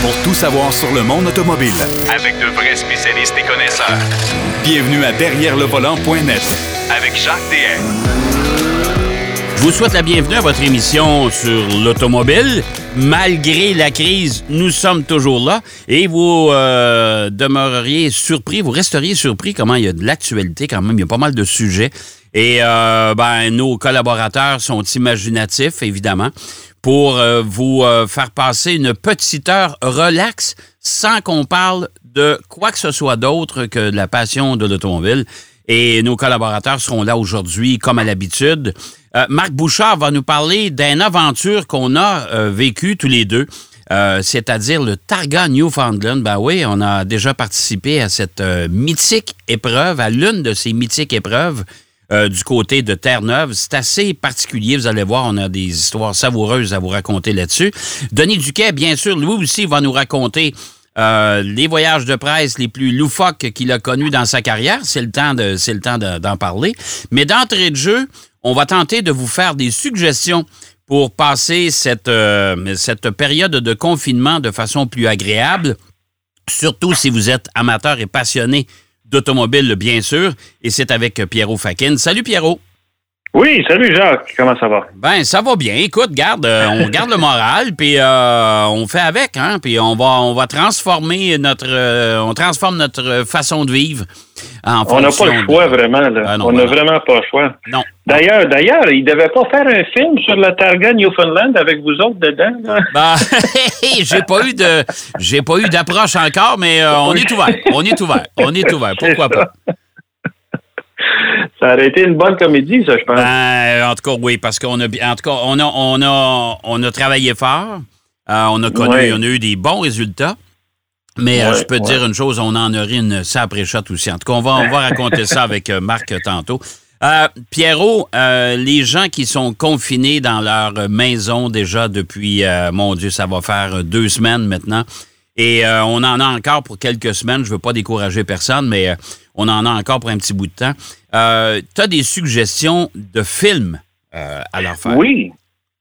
pour tout savoir sur le monde automobile. Avec de vrais spécialistes et connaisseurs. Bienvenue à Derrière le volant.net Avec Jacques DM. Je vous souhaite la bienvenue à votre émission sur l'automobile. Malgré la crise, nous sommes toujours là et vous euh, demeureriez surpris, vous resteriez surpris comment il y a de l'actualité quand même. Il y a pas mal de sujets. Et euh, ben, nos collaborateurs sont imaginatifs, évidemment, pour euh, vous euh, faire passer une petite heure relax sans qu'on parle de quoi que ce soit d'autre que de la passion de l'automobile. Et nos collaborateurs seront là aujourd'hui, comme à l'habitude. Euh, Marc Bouchard va nous parler d'une aventure qu'on a vécue tous les deux. C'est-à-dire le Targa Newfoundland. Ben oui, on a déjà participé à cette mythique épreuve, à l'une de ces mythiques épreuves euh, du côté de Terre-Neuve. C'est assez particulier, vous allez voir, on a des histoires savoureuses à vous raconter là-dessus. Denis Duquet, bien sûr, lui aussi va nous raconter euh, les voyages de presse les plus loufoques qu'il a connus dans sa carrière. C'est le temps de, c'est le temps de- d'en parler. Mais d'entrée de jeu, on va tenter de vous faire des suggestions pour passer cette, euh, cette période de confinement de façon plus agréable, surtout si vous êtes amateur et passionné d'automobile, bien sûr. Et c'est avec Pierrot Fakin. Salut Pierrot. Oui, salut Jacques, comment ça va? Ben, ça va bien. Écoute, garde, euh, on garde le moral, puis euh, on fait avec, hein, puis on va, on va transformer notre, euh, on transforme notre façon de vivre en On n'a pas le de- choix vraiment, là. Ah non, on n'a vraiment pas le choix. Non. D'ailleurs, d'ailleurs, il devait pas faire un film sur la Targa Newfoundland avec vous autres dedans, là. Ben, j'ai pas eu de, j'ai pas eu d'approche encore, mais on est ouvert, on est ouvert, on est ouvert. Pourquoi pas? Ça aurait été une bonne comédie, ça, je pense. Ben, en tout cas, oui, parce qu'on a, en tout cas, on a, on a, on a travaillé fort. Euh, on a connu, Ouais. on a eu des bons résultats. Mais euh, je peux te ouais. dire une chose, on en aurait une sapré shot aussi. En tout cas, on va, on va raconter ça avec euh, Marc tantôt. Euh, Pierrot, euh, les gens qui sont confinés dans leur maison déjà depuis, euh, mon Dieu, ça va faire euh, deux semaines maintenant. Et euh, on en a encore pour quelques semaines. Je veux pas décourager personne, mais euh, on en a encore pour un petit bout de temps. Euh, tu as des suggestions de films euh, à leur faire? Oui.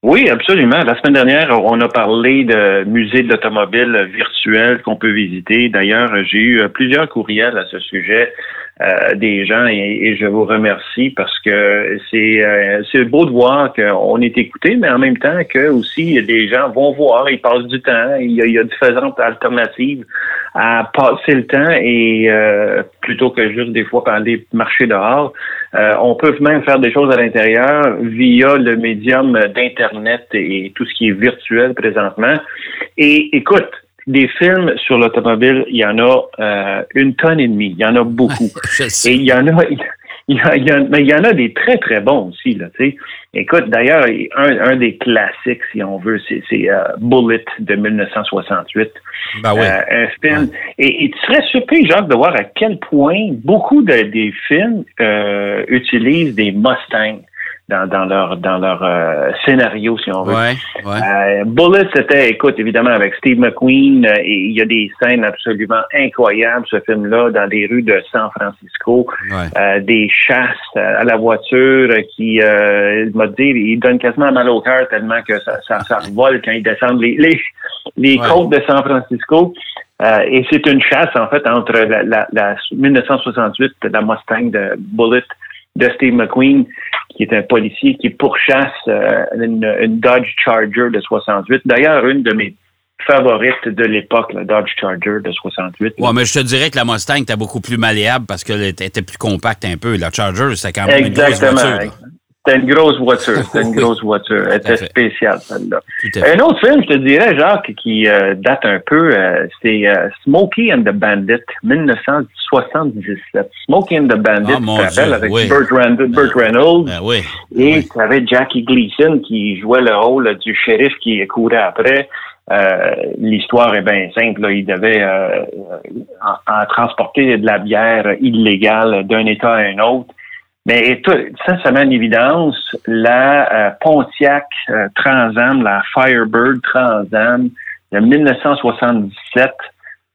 Oui, absolument. La semaine dernière, on a parlé de musées de l'automobile virtuel qu'on peut visiter. D'ailleurs, j'ai eu euh, plusieurs courriels à ce sujet euh, des gens et, et je vous remercie parce que c'est euh, c'est beau de voir qu'on est écouté, mais en même temps que aussi des gens vont voir, ils passent du temps, il y a, il y a différentes alternatives à passer le temps et euh, plutôt que juste des fois aller marcher dehors, euh, on peut même faire des choses à l'intérieur via le médium d'Internet et tout ce qui est virtuel présentement. Et écoute, des films sur l'automobile, il y en a euh, une tonne et demie. Il y en a beaucoup. Et il y en a, il y, a, il y en- mais il y en a des très, très bons aussi, là, tu sais. Écoute, d'ailleurs, un, un des classiques, si on veut, c'est, euh, Bullet de 1968. Ben oui. Euh, un film. Et, et tu serais surpris, Jacques, de voir à quel point beaucoup de, des films euh, utilisent des Mustangs dans, dans leur dans leur euh, scénario, si on veut. ouais, ouais. Euh, Bullet, c'était, écoute, évidemment, avec Steve McQueen, euh, et il y a des scènes absolument incroyables, ce film-là, dans les rues de San Francisco, ouais. euh, des chasses à la voiture qui, euh, il m'a dit, il donne quasiment mal au cœur tellement que ça, ça, ça revole quand ils descendent les, les, les côtes de San Francisco. Euh, et c'est une chasse, en fait, entre la, la, la 1968, la Mustang de Bullet de Steve McQueen, qui est un policier qui pourchasse euh, une, une Dodge Charger de 68. D'ailleurs, une de mes favorites de l'époque, la Dodge Charger de 68. Ouais, mais je te dirais que la Mustang était beaucoup plus malléable parce qu'elle était plus compacte un peu. La Charger, c'était quand même une grosse Exactement. voiture. C'était une grosse voiture. C'était une grosse voiture. Elle était spéciale, celle-là. Un autre film, je te dirais, Jacques, qui euh, date un peu, euh, c'est euh, Smokey and the Bandit, 1977. Smokey and the Bandit, Ah, mon tu te avec oui. Burt, Rand- Burt Reynolds. Ben oui. Et tu avais Jackie Gleason qui jouait le rôle du shérif qui courait après. Euh, L'histoire est bien simple. là. Il devait euh, en, en transporter de la bière illégale d'un État à un autre. Mais tout, ça, ça met en évidence la euh, Pontiac euh, Trans Am, la Firebird Trans Am de 1977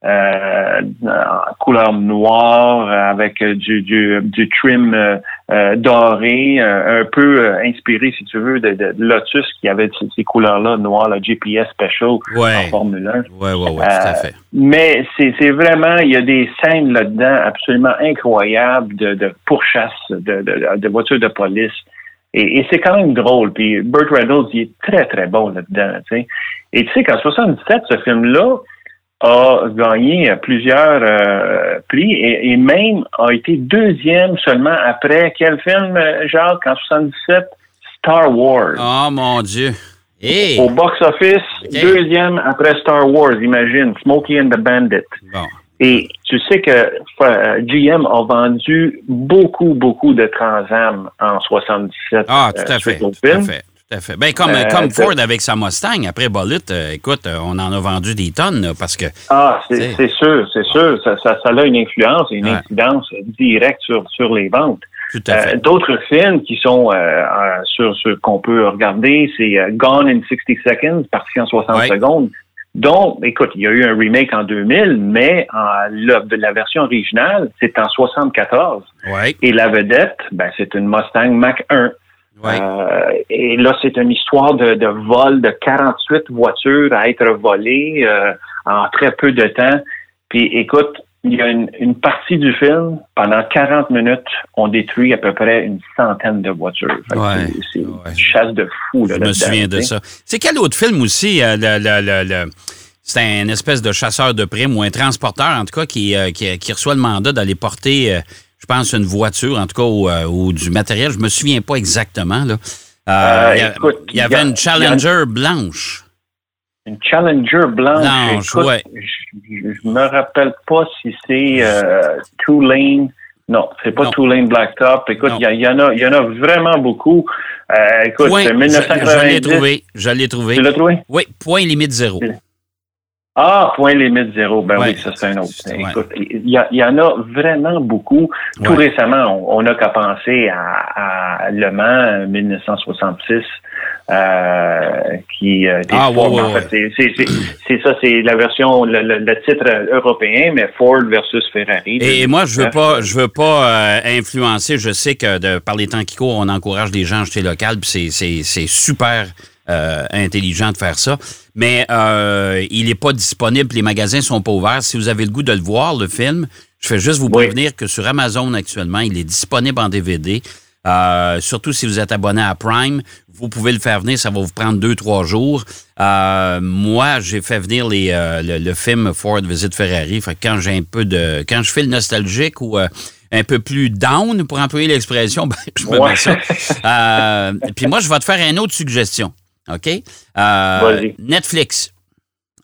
euh, en couleur noire avec du, du, du trim euh, doré, un peu inspiré, si tu veux, de, de Lotus qui avait ces, couleurs-là, noires, la GPS Special en Formule 1. Oui, oui, oui, tout à fait. Mais c'est vraiment, il y a des scènes là-dedans absolument incroyables de, de pourchasse, de, de, de voitures de police. Et, c'est quand même drôle. Puis Burt Reynolds, il est très, très bon là-dedans. Et tu sais qu'en 77, ce film-là a gagné plusieurs euh, prix et, même a été deuxième seulement après quel film, Jacques, en 77? Star Wars. Oh mon Dieu. Au box-office, deuxième après Star Wars, imagine, Smokey and the Bandit. Bon. Et tu sais que euh, GM a vendu beaucoup, beaucoup de Transam en 77. Ah, tout à fait. Tout à fait. Tout à fait. Ben, comme, euh, comme Ford avec sa Mustang, après Bullet, euh, écoute, on en a vendu des tonnes parce que. Ah, c'est sûr, c'est sûr. Ça, ça, ça, a une influence et une incidence directe sur, sur les ventes. Euh, d'autres films qui sont sur ce qu'on peut regarder, c'est Gone in 60 Seconds, parti en 60 secondes. Donc, écoute, il y a eu un remake en 2000, mais en, la, la version originale, c'est en 74. Et la vedette, ben, c'est une Mustang Mach 1. Euh, et là, c'est une histoire de, de, vol de 48 voitures à être volées euh, en très peu de temps. Puis, écoute, il y a une, une, partie du film, pendant 40 minutes, on détruit à peu près une centaine de voitures. c'est une chasse de fou. Là, Je me souviens de ça. C'est quel autre film aussi? Euh, le, c'est un espèce de chasseur de primes ou un transporteur, en tout cas, qui, euh, qui, qui reçoit le mandat d'aller porter, je pense, une voiture, en tout cas, ou, du matériel. Je me souviens pas exactement. Là. il y, avait une Challenger blanche. Une Challenger blanche. Écoute, je, me rappelle pas si c'est euh, Two Lane. Non, c'est pas Two Lane Blacktop. Écoute, il y, en a, il y en a vraiment beaucoup. Euh, écoute, point, 1990. Je, l'ai trouvé. Je l'ai trouvé. Tu l'as trouvé? Oui, point limite zéro. Ah, point limite zéro. Ben oui, ça c'est un autre. Écoute, il y, en a vraiment beaucoup. Tout récemment, on n'a qu'à penser à, à, Le Mans 1966. Euh, qui euh, ah, ouais, en fait, c'est ça, c'est la version, le, le, titre européen, mais Ford versus Ferrari. Et, moi, je veux pas, je veux pas euh, influencer. Je sais que de, par les temps qui courent, on encourage les gens à acheter local, puis c'est super euh, intelligent de faire ça. Mais euh, il n'est pas disponible, les magasins sont pas ouverts. Si vous avez le goût de le voir, le film, je fais juste vous prévenir que sur Amazon actuellement, il est disponible en DVD. Euh, surtout si vous êtes abonné à Prime, vous pouvez le faire venir, ça va vous prendre deux, trois jours. moi, j'ai fait venir les, le, film Ford Visit Ferrari. Fait quand j'ai un peu de. Quand je fais le nostalgique ou un peu plus down, pour employer l'expression, ben, je me mets ça. puis moi, je vais te faire une autre suggestion. OK? Euh, Netflix.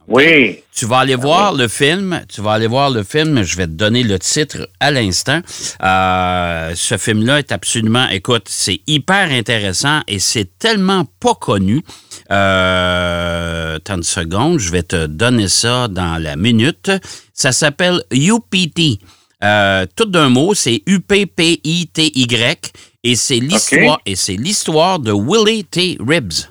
Oui. Tu vas aller voir le film. Tu vas aller voir le film. Je vais te donner le titre à l'instant. Euh, ce film-là est absolument, écoute, c'est hyper intéressant et c'est tellement pas connu. Euh, une seconde, je vais te donner ça dans la minute. Ça s'appelle UPT. Euh, tout d'un mot, c'est U-P-P-I-T-Y et c'est l'histoire et c'est l'histoire de Willie T. Ribbs.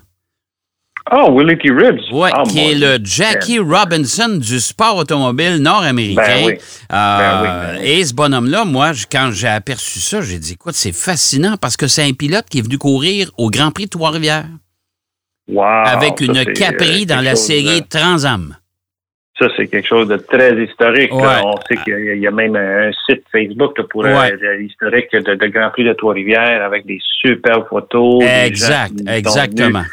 Oh, Willie T. Ribbs. Oui, oh, qui est le Jackie Robinson du sport automobile nord-américain. Ben oui. Euh, ben et ce bonhomme-là, moi, quand j'ai aperçu ça, j'ai dit, écoute, c'est fascinant parce que c'est un pilote qui est venu courir au Grand Prix de Trois-Rivières. Wow, avec une Capri dans la série Transam. Ça, c'est quelque chose de très historique. On sait qu'il y a même un site Facebook pour l'historique de, de, Grand Prix de Trois-Rivières avec des super photos. Exact, exactement.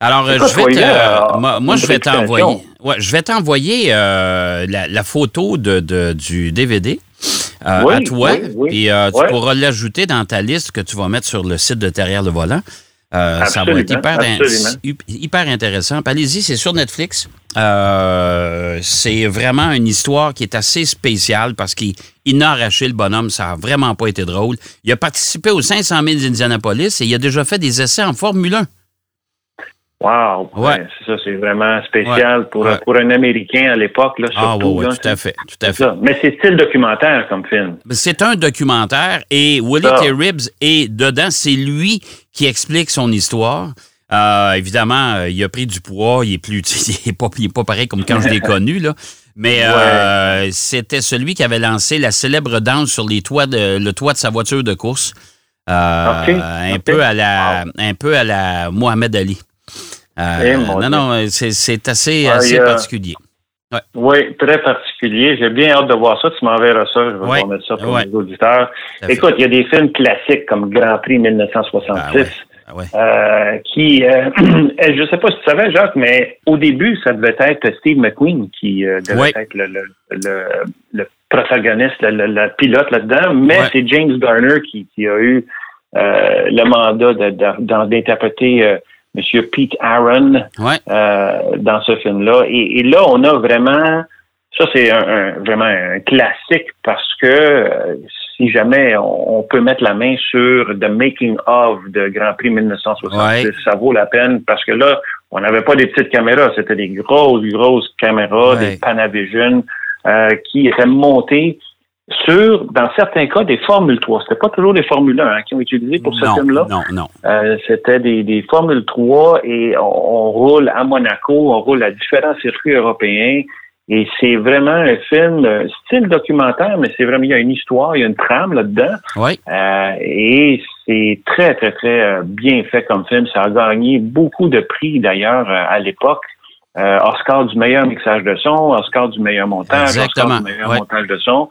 Alors, je vais te, euh, moi, je vais t'envoyer, ouais, je vais t'envoyer euh, la, photo de, de, du DVD euh, à toi, et tu pourras l'ajouter dans ta liste que tu vas mettre sur le site de Derrière le volant. ça va être hyper, hyper intéressant. Allez-y, c'est sur Netflix. c'est vraiment une histoire qui est assez spéciale parce qu'il n'a arraché le bonhomme. Ça n'a vraiment pas été drôle. Il a participé aux 500 000 d'Indianapolis et il a déjà fait des essais en Formule 1. Wow! Ouais. ça, c'est vraiment spécial pour, pour un Américain à l'époque. Là, ah oui, tout à fait. Tout à fait. Mais c'est style documentaire comme film. C'est un documentaire et Willie T. Ribbs est dedans. C'est lui qui explique son histoire. Euh, évidemment, euh, il a pris du poids, il est plus, il est pas, il est pas pareil comme quand je l'ai connu là. Mais euh, c'était celui qui avait lancé la célèbre danse sur les toits de, le toit de sa voiture de course, Euh, un peu à la, un peu à la Mohamed Ali. Euh, Eh, non, non, c'est, assez, Ah, assez a- particulier. Oui, très particulier. J'ai bien hâte de voir ça. Tu m'enverras ça. Je vais Ouais, remettre ça pour ouais. les auditeurs. Écoute, il y a des films classiques comme Grand Prix 1966. Ah ouais. euh, qui, euh, je sais pas si tu savais, Jacques, mais au début, ça devait être Steve McQueen qui euh, devait être le, le, le, le protagoniste, le, pilote là-dedans, mais c'est James Garner qui, qui a eu euh, le mandat d'interpréter Monsieur Pete Aaron Ouais. euh, dans ce film-là. Et, et là, on a vraiment, ça c'est un, un- vraiment un classique parce que euh, si jamais on, on peut mettre la main sur The Making of de Grand Prix 1966, Ouais. ça vaut la peine parce que là, on n'avait pas des petites caméras, c'était des grosses, grosses caméras, Ouais. des Panavision euh, qui étaient montées sur, dans certains cas, des Formule 3. C'était pas toujours des Formule 1 hein, qui ont utilisé pour ce film-là. non, non. Euh, c'était des, des Formule 3 et on, on roule à Monaco, on roule à différents circuits européens. Et c'est vraiment un film euh, style documentaire, mais c'est vraiment, il y a une histoire, il y a une trame là-dedans. Oui. Euh, et c'est très, très, très euh, bien fait comme film. Ça a gagné beaucoup de prix d'ailleurs euh, à l'époque. Euh, Oscar du meilleur mixage de son, Oscar du meilleur montage, Exactement, Oscar du meilleur ouais. montage de son.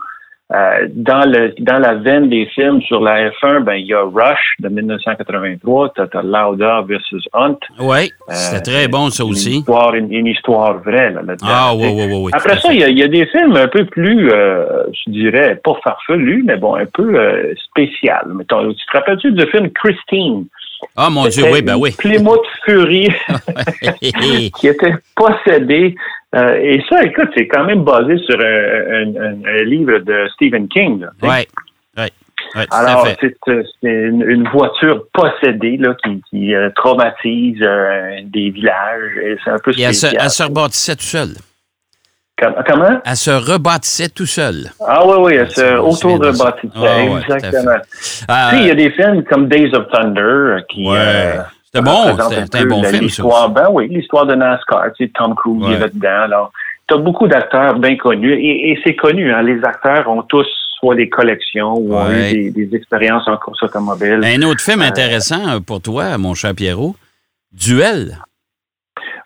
Euh, dans le dans la veine des films sur la F1, ben il y a Rush de 1983, t'as t'as Lauda versus Hunt. Oui, c'était Euh, très bon ça Une aussi. histoire, une, une histoire vraie là, là-dedans. Ah oui, oui, oui, oui. Après ça, il y, a, il y a des films un peu plus, euh, je dirais, pas farfelus, mais bon, un peu euh, spécial. Mettons, tu te rappelles-tu du film Christine? Ah mon Dieu, oui, ben une oui. Plymouth Fury qui était possédé. Euh, et ça, écoute, c'est quand même basé sur un, un- un- un livre de Stephen King. Oui, oui, à Alors, c'est une, une voiture possédée là, qui, qui euh, traumatise euh, des villages. Et c'est un peu Et elle se, elle se rebâtissait tout seul. Com- Comment? Elle se rebâtissait tout seul. Ah oui, oui, elle se auto-rebâtissait. Ouais, exactement. Il y a des films comme Days of Thunder qui... Ouais. Euh, C'était bon, c'était- un bon la- film, L'histoire, ben oui, l'histoire de NASCAR. Tu sais, Tom Cruise il est Ouais. là-dedans. Alors, tu as beaucoup d'acteurs bien connus. Et, et c'est connu, hein, les acteurs ont tous soit des collections ou ont Ouais. eu des, des expériences en course automobile. un autre film intéressant euh, pour toi, mon cher Pierrot, Duel,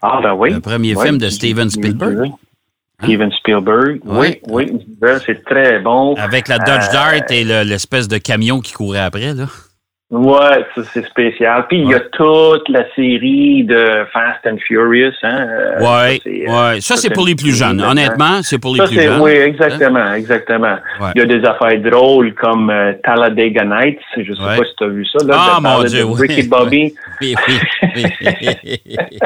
Ah, ben oui. le premier Oui. film de Steven Spielberg. Hein? Steven Spielberg, Ouais. oui, oui. C'est très bon. avec la Dodge Euh, Dart et le- l'espèce de camion qui courait après. Là. Ouais, ça c'est spécial. Puis il y a Ouais. toute la série de Fast and Furious. Hein? euh, c'est, euh, ouais. Ça, c'est c'est pour les plus jeunes. une- Honnêtement, c'est pour les Ça, plus c'est, jeunes. oui, exactement, exactement. Ouais. Il y a des affaires drôles comme euh, Talladega Nights. Je sais Ouais. pas si tu as vu ça. Là, Ah, mon Dieu, oui. Ricky Bobby. Oui, oui, oui.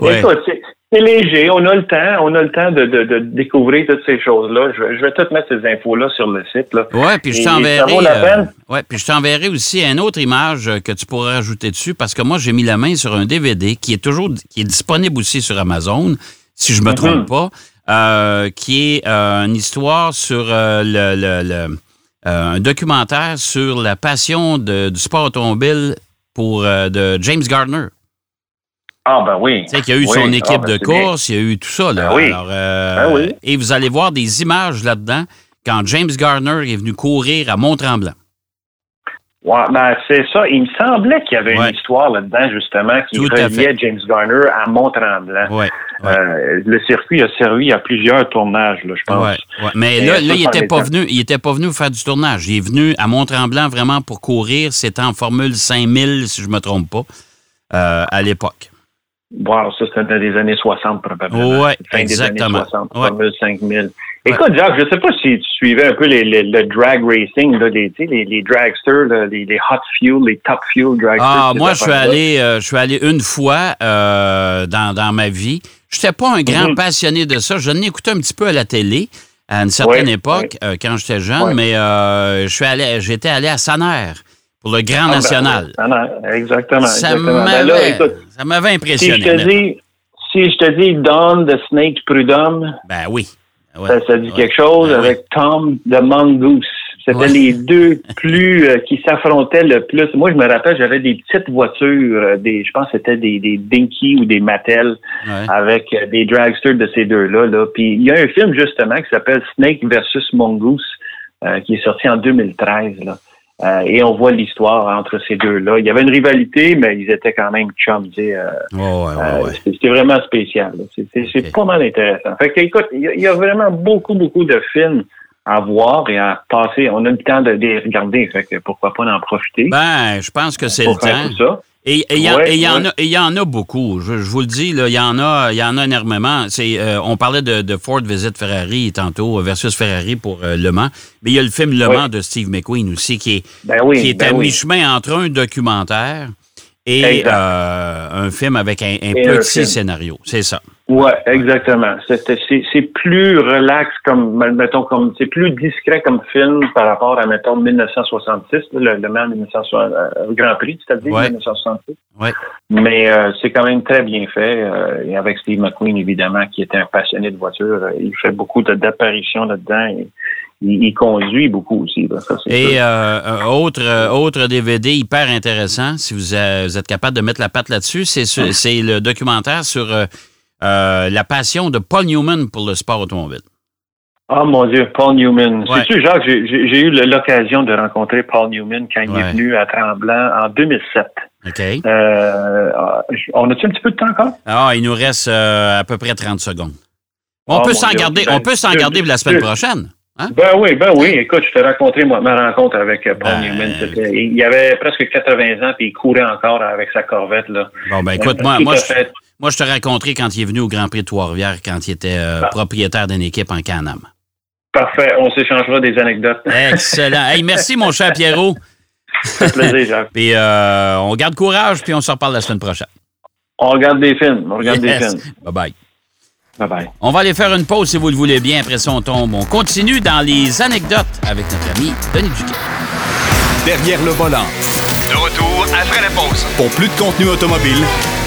Ouais. Écoute, c'est, c'est léger. On a le temps. On a le temps de, de, de découvrir toutes ces choses-là. Je, vais- je vais tout mettre ces infos-là sur le site. Ouais, puis je t'enverrai. euh, ouais, puis je t'enverrai aussi une autre image euh, que tu pourras rajouter dessus parce que moi j'ai mis la main sur un DVD qui est toujours qui est disponible aussi sur Amazon, si je me trompe Mhm. pas, euh, qui est euh, une histoire sur le, le- le- un documentaire sur la passion de- du sport automobile pour de James Gardner. Ah, ben oui. Tu sais qu'il y a eu Oui. son Ah, équipe ben, de bien. course, il y a eu tout ça. Là. Ben oui. Alors, euh, Ben oui. Et vous allez voir des images là-dedans quand James Garner est venu courir à Mont-Tremblant. Ouais, ben, c'est ça. Il me semblait qu'il y avait Ouais. une histoire là-dedans, justement, qui Tout reliait. James Garner à Mont-Tremblant. Ouais, ouais. Euh, le circuit a servi à plusieurs tournages, là, je pense. Mais Et là, là il par était pas venu, il était pas venu faire du tournage. Il est venu à Mont-Tremblant vraiment pour courir. C'était en Formule 5000, si je me trompe pas, euh, à l'époque. Wow, ça, c'était dans les années 60, probablement. Fin exactement. des années 60, Ouais. Formule 5000. Écoute, Jacques, je sais pas si tu suivais un peu les, les- le drag racing, là, les, les, les dragsters, là, les, les hot fuel, les top fuel dragsters. Ah, moi, je suis allé, euh, je suis allé une fois euh, dans, dans ma vie. Je n'étais pas un grand Mhm. passionné de ça. Je l'ai écouté un petit peu à la télé à une certaine Ouais, époque, euh, quand j'étais jeune, mais euh, je suis allé, j'étais allé à Saner pour le Grand Ah, ben, National. Ah, non, exactement. ça exactement. Ben là, m'avait, écoute, ça m'avait si impressionné. je te dis, si je te dis Don the Snake Prudhomme, Ben oui. Ouais. ça, ça dit Ouais. quelque chose Ben oui. avec Tom the Mongoose. C'était Ouais. les deux plus euh, qui s'affrontaient le plus. Moi, je me rappelle, j'avais des petites voitures, euh, des, je pense que c'était des, des Dinky ou des Mattel Ouais. avec euh, des dragsters de ces deux-là. Là. Puis il y a un film justement qui s'appelle Snake versus Mongoose euh, qui est sorti en 2013. Là. Euh, et on voit l'histoire entre ces deux-là. Il y avait une rivalité, mais ils étaient quand même chums. tu sais, euh, Ouais, ouais, ouais, euh, ouais. c'est- C'est vraiment spécial. là. C'est- pas mal intéressant. Fait que, écoute, il y, a- il y a vraiment beaucoup, beaucoup de films à voir et à passer. On a le temps de les regarder, fait que pourquoi pas en profiter Ben, je pense que c'est le faire tout temps. ça. Et il y, Ouais, y en ouais. a, et il y en a beaucoup. Je, je vous le dis, il y en a, y en a énormément. C'est, euh, on parlait de, de Ford Visit Ferrari tantôt versus Ferrari pour euh, Le Mans, mais il y a le film Le Ouais. Mans de Steve McQueen aussi qui est, Ben oui, qui est ben à oui. mi-chemin entre un documentaire et euh, un film avec un, un Et un petit scénario. C'est ça. Ouais, exactement. C'est plus relax comme, mettons, comme, c'est plus discret comme film par rapport à, mettons, 1966, le, le Mans 1960, euh, Grand Prix, c'est-à-dire Ouais. 1966. Ouais. Mais euh, c'est quand même très bien fait. euh, et avec Steve McQueen, évidemment, qui était un passionné de voiture, euh, il fait beaucoup d'apparitions là-dedans. Et, il, il conduit beaucoup aussi. là, ça, c'est Et euh, autre, autre DVD hyper intéressant, si vous, vous êtes capable de mettre la patte là-dessus, c'est c'est le documentaire sur euh, la passion de Paul Newman pour le sport automobile. Oh mon Dieu, Paul Newman. Ouais. Sais-tu, Jacques, j'ai eu l'occasion de rencontrer Paul Newman quand il Ouais. est venu à Tremblant en 2007. OK? Euh, on a-tu un petit peu de temps encore? Ah, il nous reste euh, à peu près 30 secondes. On Oh, peut mon s'en garder, Ben, on peut s'en garder pour la semaine prochaine. Hein? Ben oui, ben oui. Écoute, je t'ai raconté moi, ma rencontre avec Paul Ben, Newman. Il avait presque 80 ans puis il courait encore avec sa corvette. Là. Bon, ben écoute, moi, moi, je. Moi, je te rencontré quand il est venu au Grand Prix de Trois-Rivières, quand il était euh, propriétaire d'une équipe en Canam. Parfait. On s'échangera des anecdotes. Excellent. Hey, merci, mon cher Pierrot. Ça fait plaisir, Jacques. Puis euh, on garde courage, puis on se reparle la semaine prochaine. On regarde des films. On regarde des films. Bye-bye. Bye bye. On va aller faire une pause si vous le voulez bien. Après ça, on tombe. On continue dans les anecdotes avec notre ami Denis Duquet. Derrière le volant. De retour après la pause. Pour plus de contenu automobile,